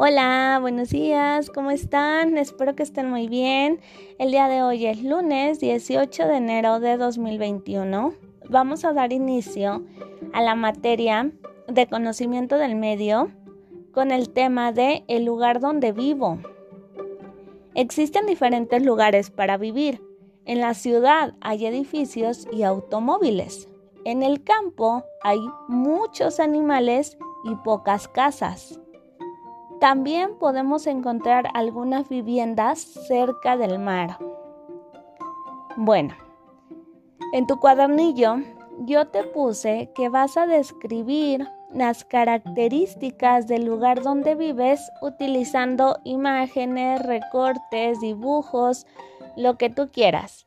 Hola, buenos días, ¿cómo están? Espero que estén muy bien. El día de hoy es lunes 18 de enero de 2021. Vamos a dar inicio a la materia de conocimiento del medio con el tema de el lugar donde vivo. Existen diferentes lugares para vivir. En la ciudad hay edificios y automóviles. En el campo hay muchos animales y pocas casas. También podemos encontrar algunas viviendas cerca del mar. Bueno, en tu cuadernillo yo te puse que vas a describir las características del lugar donde vives utilizando imágenes, recortes, dibujos, lo que tú quieras.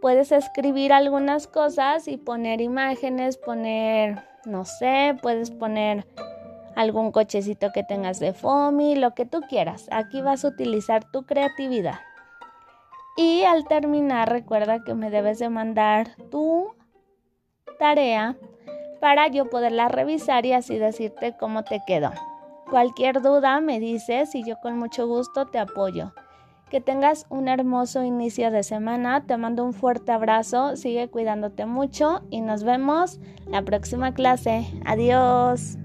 Puedes escribir algunas cosas y poner imágenes, poner, no sé, puedes poner algún cochecito que tengas de FOMI, lo que tú quieras. Aquí vas a utilizar tu creatividad. Y al terminar, recuerda que me debes de mandar tu tarea para yo poderla revisar y así decirte cómo te quedó. Cualquier duda me dices y yo con mucho gusto te apoyo. Que tengas un hermoso inicio de semana. Te mando un fuerte abrazo. Sigue cuidándote mucho y nos vemos la próxima clase. Adiós.